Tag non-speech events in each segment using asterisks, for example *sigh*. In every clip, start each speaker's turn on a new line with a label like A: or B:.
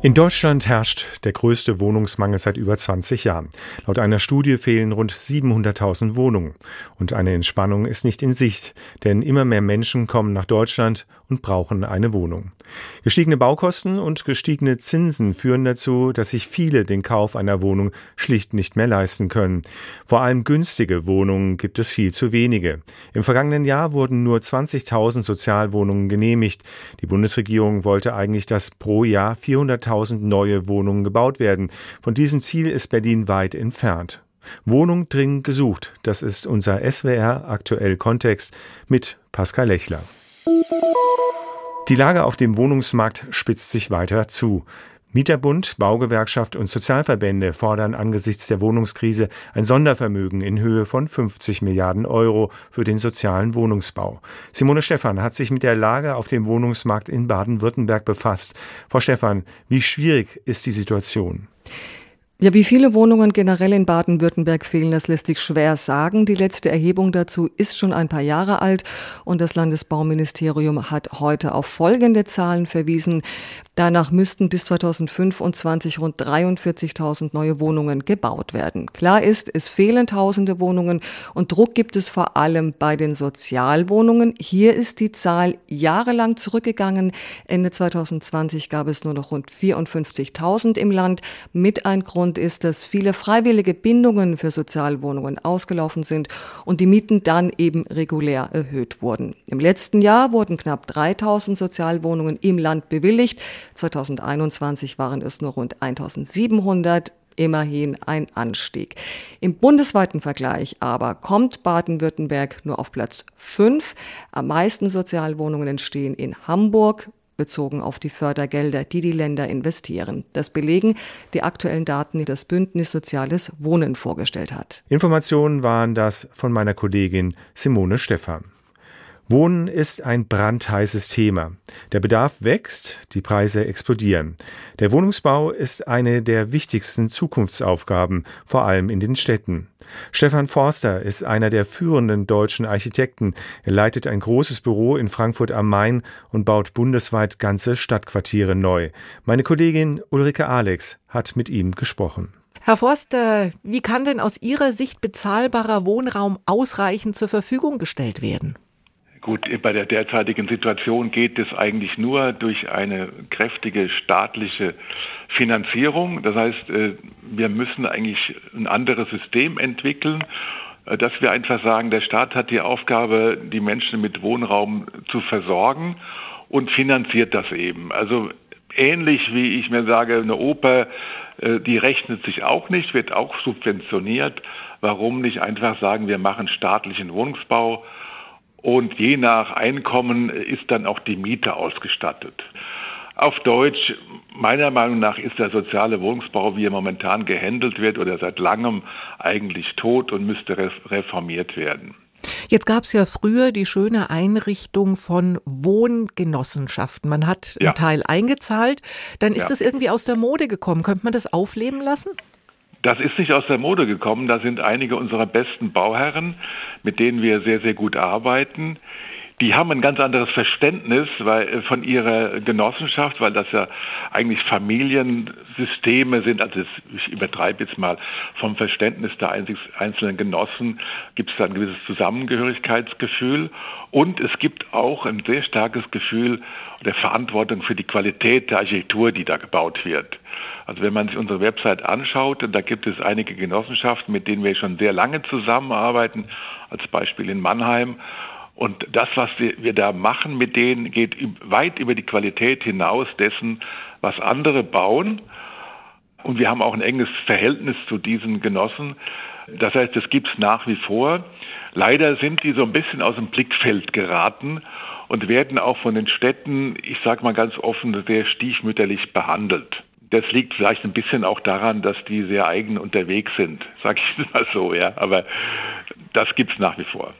A: In Deutschland herrscht der größte Wohnungsmangel seit über 20 Jahren. Laut einer Studie fehlen rund 700.000 Wohnungen. Und eine Entspannung ist nicht in Sicht, denn immer mehr Menschen kommen nach Deutschland und brauchen eine Wohnung. Gestiegene Baukosten und gestiegene Zinsen führen dazu, dass sich viele den Kauf einer Wohnung schlicht nicht mehr leisten können. Vor allem günstige Wohnungen gibt es viel zu wenige. Im vergangenen Jahr wurden nur 20.000 Sozialwohnungen genehmigt. Die Bundesregierung wollte eigentlich, dass pro Jahr 400.000 neue Wohnungen gebaut werden. Von diesem Ziel ist Berlin weit entfernt. Wohnung dringend gesucht. Das ist unser SWR aktuell Kontext mit Pascal Lechler. Die Lage auf dem Wohnungsmarkt spitzt sich weiter zu. Mieterbund, Baugewerkschaft und Sozialverbände fordern angesichts der Wohnungskrise ein Sondervermögen in Höhe von 50 Milliarden Euro für den sozialen Wohnungsbau. Simone Stephan hat sich mit der Lage auf dem Wohnungsmarkt in Baden-Württemberg befasst. Frau Stephan, wie schwierig ist die Situation?
B: Ja, wie viele Wohnungen generell in Baden-Württemberg fehlen, das lässt sich schwer sagen. Die letzte Erhebung dazu ist schon ein paar Jahre alt und das Landesbauministerium hat heute auf folgende Zahlen verwiesen. Danach müssten bis 2025 rund 43.000 neue Wohnungen gebaut werden. Klar ist, es fehlen tausende Wohnungen und Druck gibt es vor allem bei den Sozialwohnungen. Hier ist die Zahl jahrelang zurückgegangen. Ende 2020 gab es nur noch rund 54.000 im Land. Mit ein Grund ist, dass viele freiwillige Bindungen für Sozialwohnungen ausgelaufen sind und die Mieten dann eben regulär erhöht wurden. Im letzten Jahr wurden knapp 3.000 Sozialwohnungen im Land bewilligt. 2021 waren es nur rund 1700 immerhin ein Anstieg. Im bundesweiten Vergleich aber kommt Baden-Württemberg nur auf Platz 5. Am meisten Sozialwohnungen entstehen in Hamburg, bezogen auf die Fördergelder, die die Länder investieren. Das belegen die aktuellen Daten, die das Bündnis Soziales Wohnen vorgestellt hat.
A: Informationen waren das von meiner Kollegin Simone Stephan. Wohnen ist ein brandheißes Thema. Der Bedarf wächst, die Preise explodieren. Der Wohnungsbau ist eine der wichtigsten Zukunftsaufgaben, vor allem in den Städten. Stefan Forster ist einer der führenden deutschen Architekten. Er leitet ein großes Büro in Frankfurt am Main und baut bundesweit ganze Stadtquartiere neu. Meine Kollegin Ulrike Alex hat mit ihm gesprochen.
C: Herr Forster, wie kann denn aus Ihrer Sicht bezahlbarer Wohnraum ausreichend zur Verfügung gestellt werden?
D: Gut, bei der derzeitigen Situation geht es eigentlich nur durch eine kräftige staatliche Finanzierung. Das heißt, äh, wir müssen eigentlich ein anderes System entwickeln, äh, dass wir einfach sagen, der Staat hat die Aufgabe, die Menschen mit Wohnraum zu versorgen und finanziert das eben. Also ähnlich wie ich mir sage, eine Oper, äh, die rechnet sich auch nicht, wird auch subventioniert. Warum nicht einfach sagen, wir machen staatlichen Wohnungsbau? Und je nach Einkommen ist dann auch die Miete ausgestattet. Auf Deutsch, meiner Meinung nach ist der soziale Wohnungsbau, wie er momentan gehandelt wird oder seit langem eigentlich tot und müsste reformiert werden.
C: Jetzt gab es ja früher die schöne Einrichtung von Wohngenossenschaften. Man hat ja. einen Teil eingezahlt, dann ist ja. das irgendwie aus der Mode gekommen. Könnte man das aufleben lassen?
D: Das ist nicht aus der Mode gekommen. Da sind einige unserer besten Bauherren, mit denen wir sehr, sehr gut arbeiten. Die haben ein ganz anderes Verständnis weil, äh, von ihrer Genossenschaft, weil das ja eigentlich Familiensysteme sind. Also ich übertreibe jetzt mal vom Verständnis der einzelnen Genossen gibt es da ein gewisses Zusammengehörigkeitsgefühl und es gibt auch ein sehr starkes Gefühl der Verantwortung für die Qualität der Architektur, die da gebaut wird. Also wenn man sich unsere Website anschaut, da gibt es einige Genossenschaften, mit denen wir schon sehr lange zusammenarbeiten, als Beispiel in Mannheim. Und das, was wir da machen mit denen, geht weit über die Qualität hinaus dessen, was andere bauen. Und wir haben auch ein enges Verhältnis zu diesen Genossen. Das heißt, es gibt es nach wie vor. Leider sind die so ein bisschen aus dem Blickfeld geraten und werden auch von den Städten, ich sage mal ganz offen, sehr stiefmütterlich behandelt. Das liegt vielleicht ein bisschen auch daran, dass die sehr eigen unterwegs sind, sage ich *laughs* mal so, ja. Aber das gibt es nach wie vor.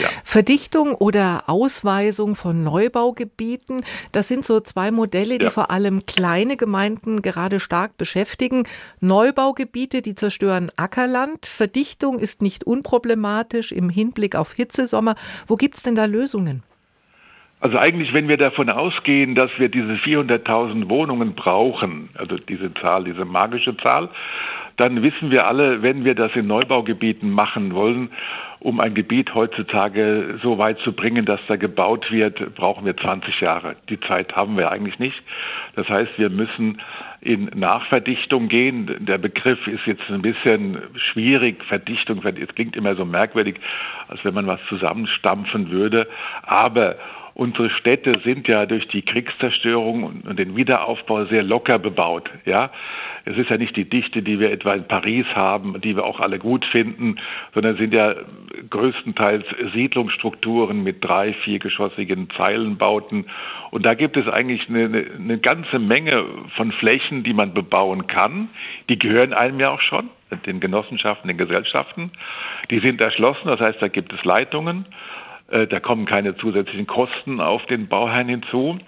C: Ja. Verdichtung oder Ausweisung von Neubaugebieten, das sind so zwei Modelle, die ja. vor allem kleine Gemeinden gerade stark beschäftigen. Neubaugebiete, die zerstören Ackerland. Verdichtung ist nicht unproblematisch im Hinblick auf Hitzesommer. Wo gibt es denn da Lösungen?
D: Also eigentlich, wenn wir davon ausgehen, dass wir diese 400.000 Wohnungen brauchen, also diese Zahl, diese magische Zahl, dann wissen wir alle, wenn wir das in Neubaugebieten machen wollen, um ein Gebiet heutzutage so weit zu bringen, dass da gebaut wird, brauchen wir 20 Jahre. Die Zeit haben wir eigentlich nicht. Das heißt, wir müssen in Nachverdichtung gehen. Der Begriff ist jetzt ein bisschen schwierig. Verdichtung, es klingt immer so merkwürdig, als wenn man was zusammenstampfen würde. Aber unsere Städte sind ja durch die Kriegszerstörung und den Wiederaufbau sehr locker bebaut. Ja, es ist ja nicht die Dichte, die wir etwa in Paris haben, die wir auch alle gut finden, sondern sind ja größtenteils Siedlungsstrukturen mit drei, viergeschossigen Zeilenbauten. Und da gibt es eigentlich eine, eine ganze Menge von Flächen, die man bebauen kann. Die gehören einem ja auch schon, den Genossenschaften, den Gesellschaften. Die sind erschlossen, das heißt, da gibt es Leitungen. Äh, da kommen keine zusätzlichen Kosten auf den Bauherrn hinzu.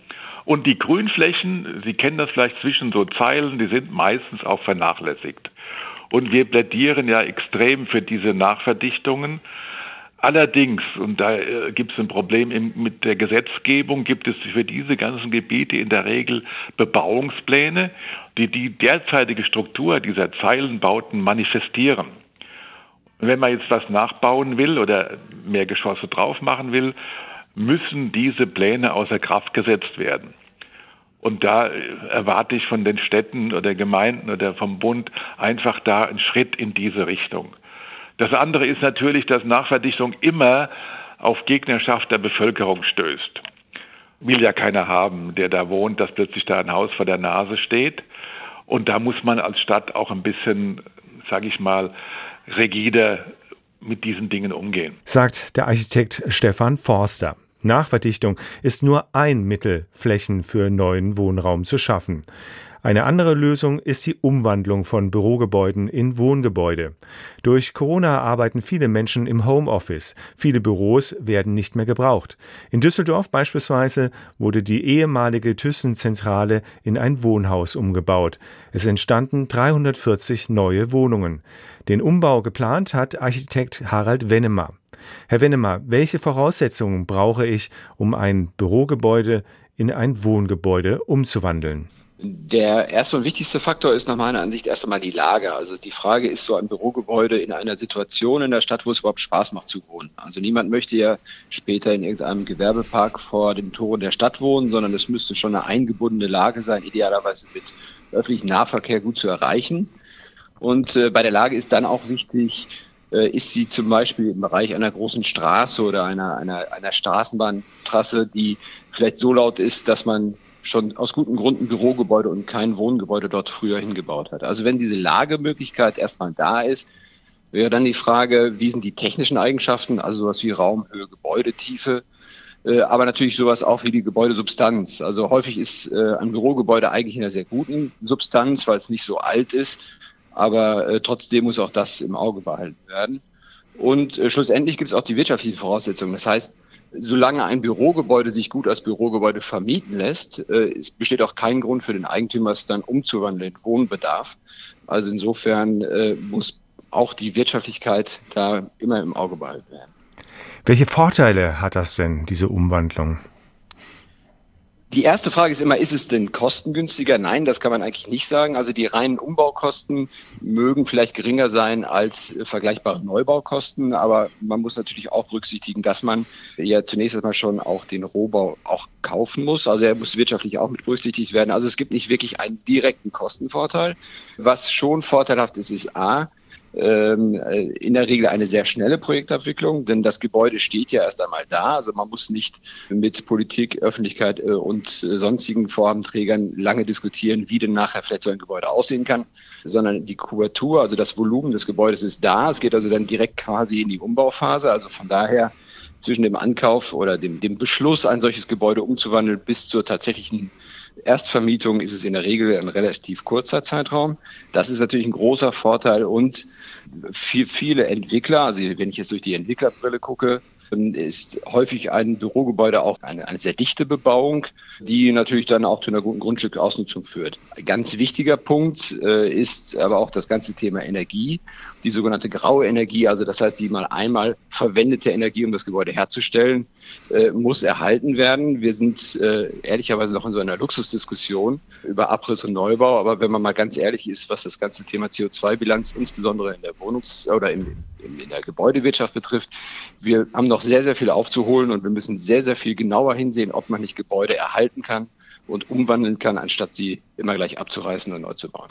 D: Und die Grünflächen, Sie kennen das vielleicht zwischen so Zeilen, die sind meistens auch vernachlässigt. Und wir plädieren ja extrem für diese Nachverdichtungen. Allerdings, und da äh, gibt es ein Problem mit der Gesetzgebung, gibt es für diese ganzen Gebiete in der Regel Bebauungspläne, die die derzeitige Struktur dieser Zeilenbauten manifestieren. Wenn man jetzt was nachbauen will oder mehr Geschosse drauf machen will, müssen diese Pläne außer Kraft gesetzt werden. Und da erwarte ich von den Städten oder Gemeinden oder vom Bund einfach da einen Schritt in diese Richtung. Das andere ist natürlich, dass Nachverdichtung immer auf Gegnerschaft der Bevölkerung stößt. Will ja keiner haben, der da wohnt, dass plötzlich da ein Haus vor der Nase steht. Und da muss man als Stadt auch ein bisschen, sage ich mal, rigider mit diesen Dingen umgehen.
A: Sagt der Architekt Stefan Forster. Nachverdichtung ist nur ein Mittel, Flächen für neuen Wohnraum zu schaffen. Eine andere Lösung ist die Umwandlung von Bürogebäuden in Wohngebäude. Durch Corona arbeiten viele Menschen im Homeoffice. Viele Büros werden nicht mehr gebraucht. In Düsseldorf beispielsweise wurde die ehemalige Thyssen-Zentrale in ein Wohnhaus umgebaut. Es entstanden 340 neue Wohnungen. Den Umbau geplant hat Architekt Harald Wennemer. Herr Wennemer, welche Voraussetzungen brauche ich, um ein Bürogebäude in ein Wohngebäude umzuwandeln?
E: Der erste und wichtigste Faktor ist nach meiner Ansicht erst einmal die Lage. Also die Frage ist so ein Bürogebäude in einer Situation in der Stadt, wo es überhaupt Spaß macht zu wohnen. Also niemand möchte ja später in irgendeinem Gewerbepark vor den Toren der Stadt wohnen, sondern es müsste schon eine eingebundene Lage sein, idealerweise mit öffentlichem Nahverkehr gut zu erreichen. Und äh, bei der Lage ist dann auch wichtig, äh, ist sie zum Beispiel im Bereich einer großen Straße oder einer, einer, einer Straßenbahntrasse, die vielleicht so laut ist, dass man schon aus guten Gründen Bürogebäude und kein Wohngebäude dort früher hingebaut hat. Also wenn diese Lagemöglichkeit erstmal da ist, wäre dann die Frage, wie sind die technischen Eigenschaften, also sowas wie Raumhöhe, Gebäudetiefe, äh, aber natürlich sowas auch wie die Gebäudesubstanz. Also häufig ist äh, ein Bürogebäude eigentlich in einer sehr guten Substanz, weil es nicht so alt ist, aber äh, trotzdem muss auch das im Auge behalten werden. Und schlussendlich gibt es auch die wirtschaftlichen Voraussetzungen. Das heißt, solange ein Bürogebäude sich gut als Bürogebäude vermieten lässt, äh, es besteht auch kein Grund für den Eigentümer, es dann umzuwandeln in Wohnbedarf. Also insofern äh, muss auch die Wirtschaftlichkeit da immer im Auge behalten werden.
A: Welche Vorteile hat das denn, diese Umwandlung?
E: Die erste Frage ist immer, ist es denn kostengünstiger? Nein, das kann man eigentlich nicht sagen. Also die reinen Umbaukosten mögen vielleicht geringer sein als vergleichbare Neubaukosten, aber man muss natürlich auch berücksichtigen, dass man ja zunächst einmal schon auch den Rohbau auch kaufen muss. Also er muss wirtschaftlich auch mit berücksichtigt werden. Also es gibt nicht wirklich einen direkten Kostenvorteil. Was schon vorteilhaft ist, ist A, in der Regel eine sehr schnelle Projektabwicklung, denn das Gebäude steht ja erst einmal da. Also man muss nicht mit Politik, Öffentlichkeit äh, und äh, sonstigen Vorhabenträgern lange diskutieren, wie denn nachher vielleicht so ein Gebäude aussehen kann, sondern die Kubatur, also das Volumen des Gebäudes ist da. Es geht also dann direkt quasi in die Umbauphase. Also von daher zwischen dem Ankauf oder dem, dem Beschluss, ein solches Gebäude umzuwandeln, bis zur tatsächlichen Erstvermietung ist es in der Regel ein relativ kurzer Zeitraum. Das ist natürlich ein großer Vorteil und für viele Entwickler, also wenn ich jetzt durch die Entwicklerbrille gucke, ist häufig ein Bürogebäude auch eine, eine sehr dichte Bebauung, die natürlich dann auch zu einer guten Grundstückausnutzung führt. Ganz wichtiger Punkt äh, ist aber auch das ganze Thema Energie, die sogenannte graue Energie, also das heißt die mal einmal verwendete Energie, um das Gebäude herzustellen, äh, muss erhalten werden. Wir sind äh, ehrlicherweise noch in so einer Luxusdiskussion über Abriss und Neubau, aber wenn man mal ganz ehrlich ist, was das ganze Thema CO2-Bilanz insbesondere in der Wohnungs- oder in, in, der Gebäudewirtschaft betrifft, wir haben noch sehr, sehr viel aufzuholen und wir müssen sehr, sehr viel genauer hinsehen, ob man nicht Gebäude erhalten kann und umwandeln kann, anstatt sie immer gleich abzureißen und neu zu bauen.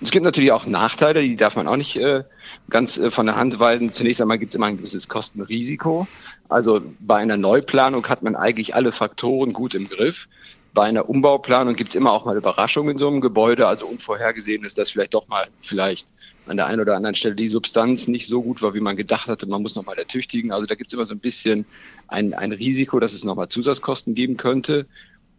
E: Es gibt natürlich auch Nachteile, die darf man auch nicht äh, ganz äh, von der Hand weisen. Zunächst einmal gibt es immer ein gewisses Kostenrisiko. Also bei einer Neuplanung hat man eigentlich alle Faktoren gut im Griff. Bei einer Umbauplanung gibt es immer auch mal Überraschungen in so einem Gebäude, also unvorhergesehen ist, dass vielleicht doch mal vielleicht an der einen oder anderen Stelle die Substanz nicht so gut war, wie man gedacht hatte. Man muss nochmal ertüchtigen. Also da gibt es immer so ein bisschen ein, ein Risiko, dass es nochmal Zusatzkosten geben könnte.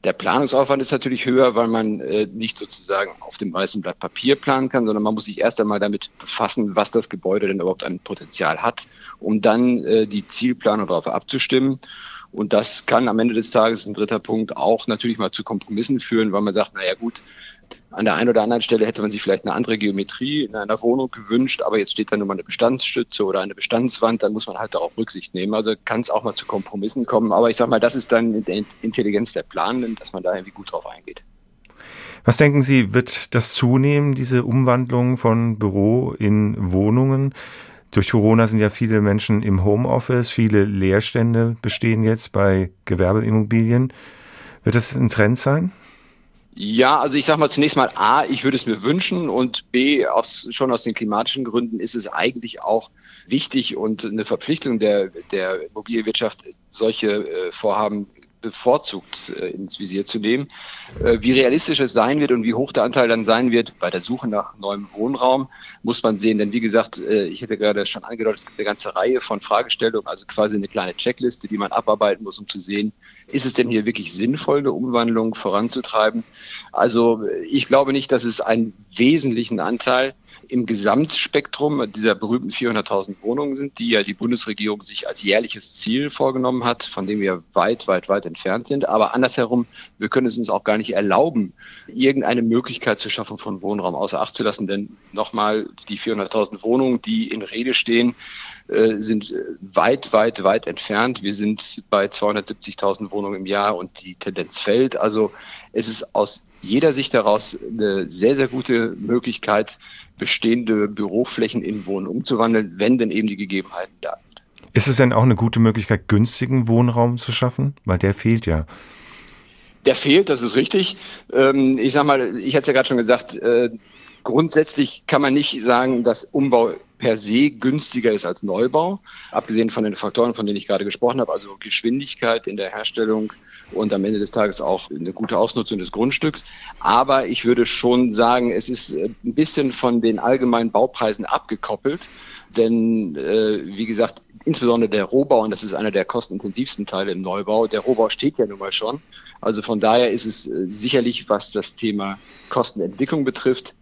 E: Der Planungsaufwand ist natürlich höher, weil man äh, nicht sozusagen auf dem weißen Blatt Papier planen kann, sondern man muss sich erst einmal damit befassen, was das Gebäude denn überhaupt an Potenzial hat, um dann äh, die Zielplanung darauf abzustimmen. Und das kann am Ende des Tages, ein dritter Punkt, auch natürlich mal zu Kompromissen führen, weil man sagt, naja gut, an der einen oder anderen Stelle hätte man sich vielleicht eine andere Geometrie in einer Wohnung gewünscht, aber jetzt steht da nur mal eine Bestandsstütze oder eine Bestandswand, dann muss man halt darauf Rücksicht nehmen. Also kann es auch mal zu Kompromissen kommen. Aber ich sag mal, das ist dann die Intelligenz der Planenden, dass man da irgendwie gut drauf eingeht.
A: Was denken Sie, wird das zunehmen, diese Umwandlung von Büro in Wohnungen? Durch Corona sind ja viele Menschen im Homeoffice, viele Leerstände bestehen jetzt bei Gewerbeimmobilien. Wird das ein Trend sein?
E: Ja, also ich sage mal zunächst mal A, ich würde es mir wünschen und B, aus, schon aus den klimatischen Gründen ist es eigentlich auch wichtig und eine Verpflichtung der, der Immobilienwirtschaft, solche äh, Vorhaben bevorzugt äh, ins Visier zu nehmen. Äh, wie realistisch es sein wird und wie hoch der Anteil dann sein wird bei der Suche nach neuem Wohnraum, muss man sehen. Denn wie gesagt, äh, ich hätte gerade schon angedeutet, es gibt eine ganze Reihe von Fragestellungen, also quasi eine kleine Checkliste, die man abarbeiten muss, um zu sehen, ist es denn hier wirklich sinnvoll, eine Umwandlung voranzutreiben? Also ich glaube nicht, dass es einen wesentlichen Anteil im Gesamtspektrum dieser berühmten 400.000 Wohnungen sind, die ja die Bundesregierung sich als jährliches Ziel vorgenommen hat, von dem wir weit, weit, weit entfernt sind. Aber andersherum, wir können es uns auch gar nicht erlauben, irgendeine Möglichkeit zur Schaffung von Wohnraum außer Acht zu lassen. Denn nochmal, die 400.000 Wohnungen, die in Rede stehen, sind weit, weit, weit entfernt. Wir sind bei 270.000 Wohnungen im Jahr und die Tendenz fällt. Also es ist aus jeder Sicht heraus eine sehr, sehr gute Möglichkeit, bestehende Büroflächen in Wohnen umzuwandeln, wenn denn eben die Gegebenheiten da sind.
A: Ist es denn auch eine gute Möglichkeit, günstigen Wohnraum zu schaffen? Weil der fehlt ja.
E: Der fehlt, das ist richtig. Ähm, ich sag mal, ich hatte es ja gerade schon gesagt, äh, grundsätzlich kann man nicht sagen, dass Umbau per se günstiger ist als Neubau, abgesehen von den Faktoren, von denen ich gerade gesprochen habe, also Geschwindigkeit in der Herstellung und am Ende des Tages auch eine gute Ausnutzung des Grundstücks. Aber ich würde schon sagen, es ist äh, ein bisschen von den allgemeinen Baupreisen abgekoppelt. Denn äh, wie gesagt, insbesondere der Rohbau, und das ist einer der kostenintensivsten Teile im Neubau, der Rohbau steht ja nun mal schon. Also von daher ist es äh, sicherlich, was das Thema Kostenentwicklung betrifft,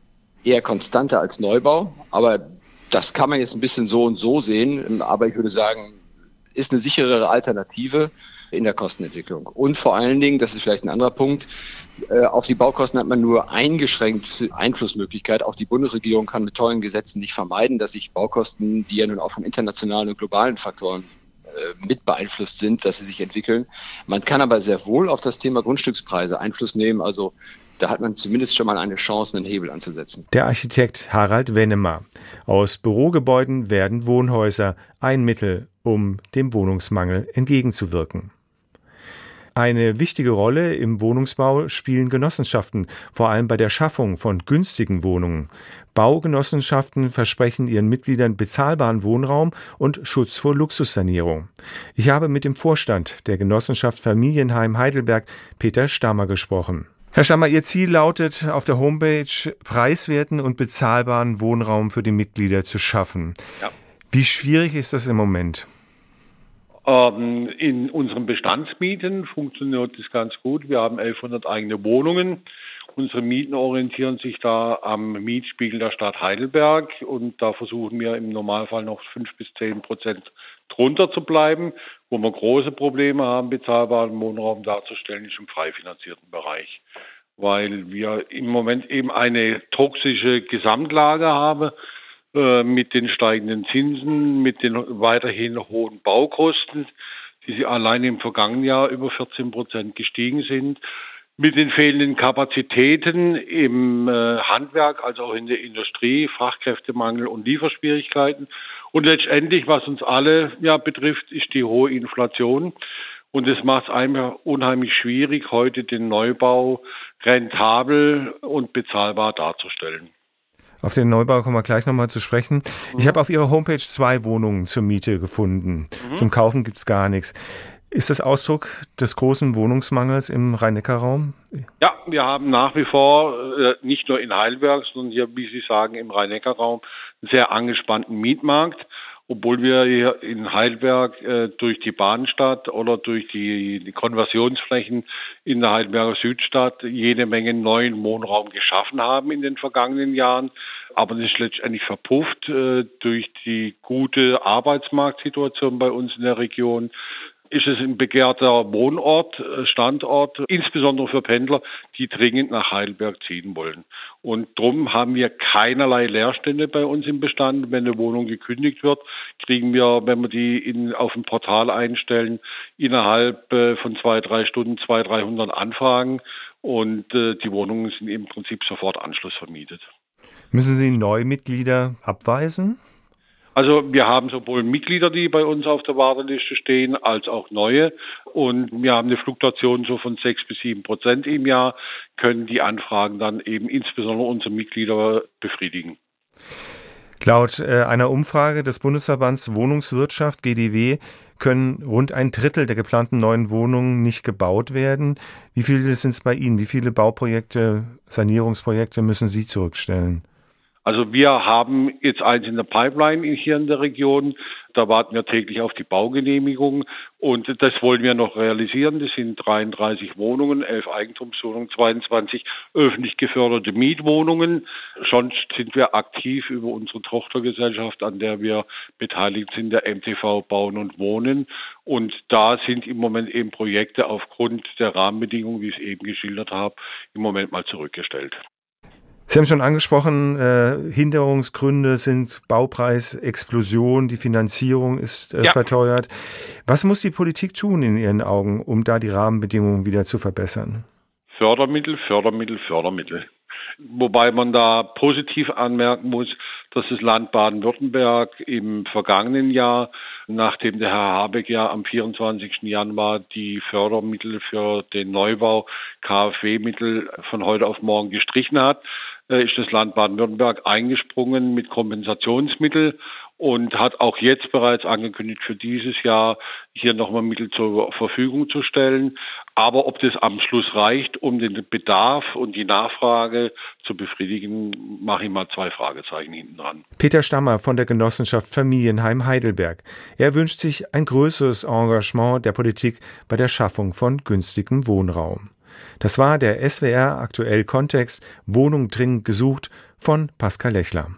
E: eher konstanter als Neubau. Aber das kann man jetzt ein bisschen so und so sehen, aber ich würde sagen, ist eine sicherere Alternative in der Kostenentwicklung. Und vor allen Dingen, das ist vielleicht ein anderer Punkt, äh, auf die Baukosten hat man nur eingeschränkt Einflussmöglichkeit. Auch die Bundesregierung kann mit tollen Gesetzen nicht vermeiden, dass sich Baukosten, die ja nun auch von internationalen und globalen Faktoren äh, mit beeinflusst sind, dass sie sich entwickeln. Man kann aber sehr wohl auf das Thema Grundstückspreise Einfluss nehmen. Also da hat man zumindest schon mal eine Chance, einen Hebel anzusetzen.
A: Der Architekt Harald Wennemer. Aus Bürogebäuden werden Wohnhäuser ein Mittel, um dem Wohnungsmangel entgegenzuwirken. Eine wichtige Rolle im Wohnungsbau spielen Genossenschaften, vor allem bei der Schaffung von günstigen Wohnungen. Baugenossenschaften versprechen ihren Mitgliedern bezahlbaren Wohnraum und Schutz vor Luxussanierung. Ich habe mit dem Vorstand der Genossenschaft Familienheim Heidelberg, Peter Stammer, gesprochen. Herr Stammer, Ihr Ziel lautet, auf der Homepage preiswerten und bezahlbaren Wohnraum für die Mitglieder zu schaffen. Ja. Wie schwierig ist das im Moment?
F: Ähm, in unseren Bestandsmieten funktioniert das ganz gut. Wir haben 1100 eigene Wohnungen. Unsere Mieten orientieren sich da am Mietspiegel der Stadt Heidelberg und da versuchen wir im Normalfall noch fünf bis zehn Prozent drunter zu bleiben. Wo wir große Probleme haben, bezahlbaren Wohnraum darzustellen, ist im frei finanzierten Bereich. Weil wir im Moment eben eine toxische Gesamtlage haben äh, mit den steigenden Zinsen, mit den weiterhin hohen Baukosten, die sie allein im vergangenen Jahr über 14 Prozent gestiegen sind mit den fehlenden Kapazitäten im äh, Handwerk, also auch in der Industrie, Fachkräftemangel und Lieferschwierigkeiten. Und letztendlich, was uns alle ja betrifft, ist die hohe Inflation. Und es macht es einfach unheimlich schwierig, heute den Neubau rentabel und bezahlbar darzustellen.
A: Auf den Neubau kommen wir gleich nochmal zu sprechen. Mhm. Ich habe auf Ihrer Homepage zwei Wohnungen zur Miete gefunden. Mhm. Zum Kaufen gibt's gar nichts. Ist das Ausdruck des großen Wohnungsmangels im Rhein-Neckar-Raum?
F: Ja, wir haben nach wie vor äh, nicht nur in Heidelberg, sondern hier, wie Sie sagen, im Rhein-Neckar-Raum einen sehr angespannten Mietmarkt. Obwohl wir hier in Heidelberg äh, durch die Bahnstadt oder durch die, die Konversionsflächen in der Heidelberger Südstadt jede Menge neuen Wohnraum geschaffen haben in den vergangenen Jahren. Aber das ist letztendlich verpufft äh, durch die gute Arbeitsmarktsituation bei uns in der Region, ist es ein begehrter Wohnort, äh, Standort, insbesondere für Pendler, die dringend nach Heidelberg ziehen wollen. Und darum haben wir keinerlei Leerstände bei uns im Bestand. Wenn eine Wohnung gekündigt wird, kriegen wir, wenn wir die in, auf dem Portal einstellen, innerhalb äh, von zwei, drei Stunden zwei, 300 Anfragen und äh, die Wohnungen sind im Prinzip sofort anschlussvermietet.
A: Müssen Sie Neumitglieder abweisen?
F: Also wir haben sowohl Mitglieder, die bei uns auf der Warteliste stehen, als auch neue. Und wir haben eine Fluktuation so von sechs bis sieben Prozent im Jahr, können die Anfragen dann eben insbesondere unsere Mitglieder befriedigen.
A: Laut äh, einer Umfrage des Bundesverbands Wohnungswirtschaft GDW können rund ein Drittel der geplanten neuen Wohnungen nicht gebaut werden. Wie viele sind es bei Ihnen? Wie viele Bauprojekte, Sanierungsprojekte müssen Sie zurückstellen?
F: Also wir haben jetzt eins in der Pipeline hier in der Region. Da warten wir täglich auf die Baugenehmigung und das wollen wir noch realisieren. Das sind 33 Wohnungen, 11 Eigentumswohnungen, 22 öffentlich geförderte Mietwohnungen. Sonst sind wir aktiv über unsere Tochtergesellschaft, an der wir beteiligt sind, der MTV Bauen und Wohnen. Und da sind im Moment eben Projekte aufgrund der Rahmenbedingungen, wie ich es eben geschildert habe, im Moment mal zurückgestellt.
A: Sie haben schon angesprochen, äh, Hinderungsgründe sind Baupreisexplosion, die Finanzierung ist äh, ja. verteuert. Was muss die Politik tun in Ihren Augen, um da die Rahmenbedingungen wieder zu verbessern?
F: Fördermittel, Fördermittel, Fördermittel. Wobei man da positiv anmerken muss, dass das Land Baden-Württemberg im vergangenen Jahr, nachdem der Herr Habeck ja am 24. Januar die Fördermittel für den Neubau KfW-Mittel von heute auf morgen gestrichen hat, ist das Land Baden-Württemberg eingesprungen mit Kompensationsmittel und hat auch jetzt bereits angekündigt, für dieses Jahr hier nochmal Mittel zur Verfügung zu stellen. Aber ob das am Schluss reicht, um den Bedarf und die Nachfrage zu befriedigen, mache ich mal zwei Fragezeichen hinten dran.
A: Peter Stammer von der Genossenschaft Familienheim Heidelberg. Er wünscht sich ein größeres Engagement der Politik bei der Schaffung von günstigem Wohnraum. Das war der SWR aktuell Kontext Wohnung dringend gesucht von Pascal Lechler.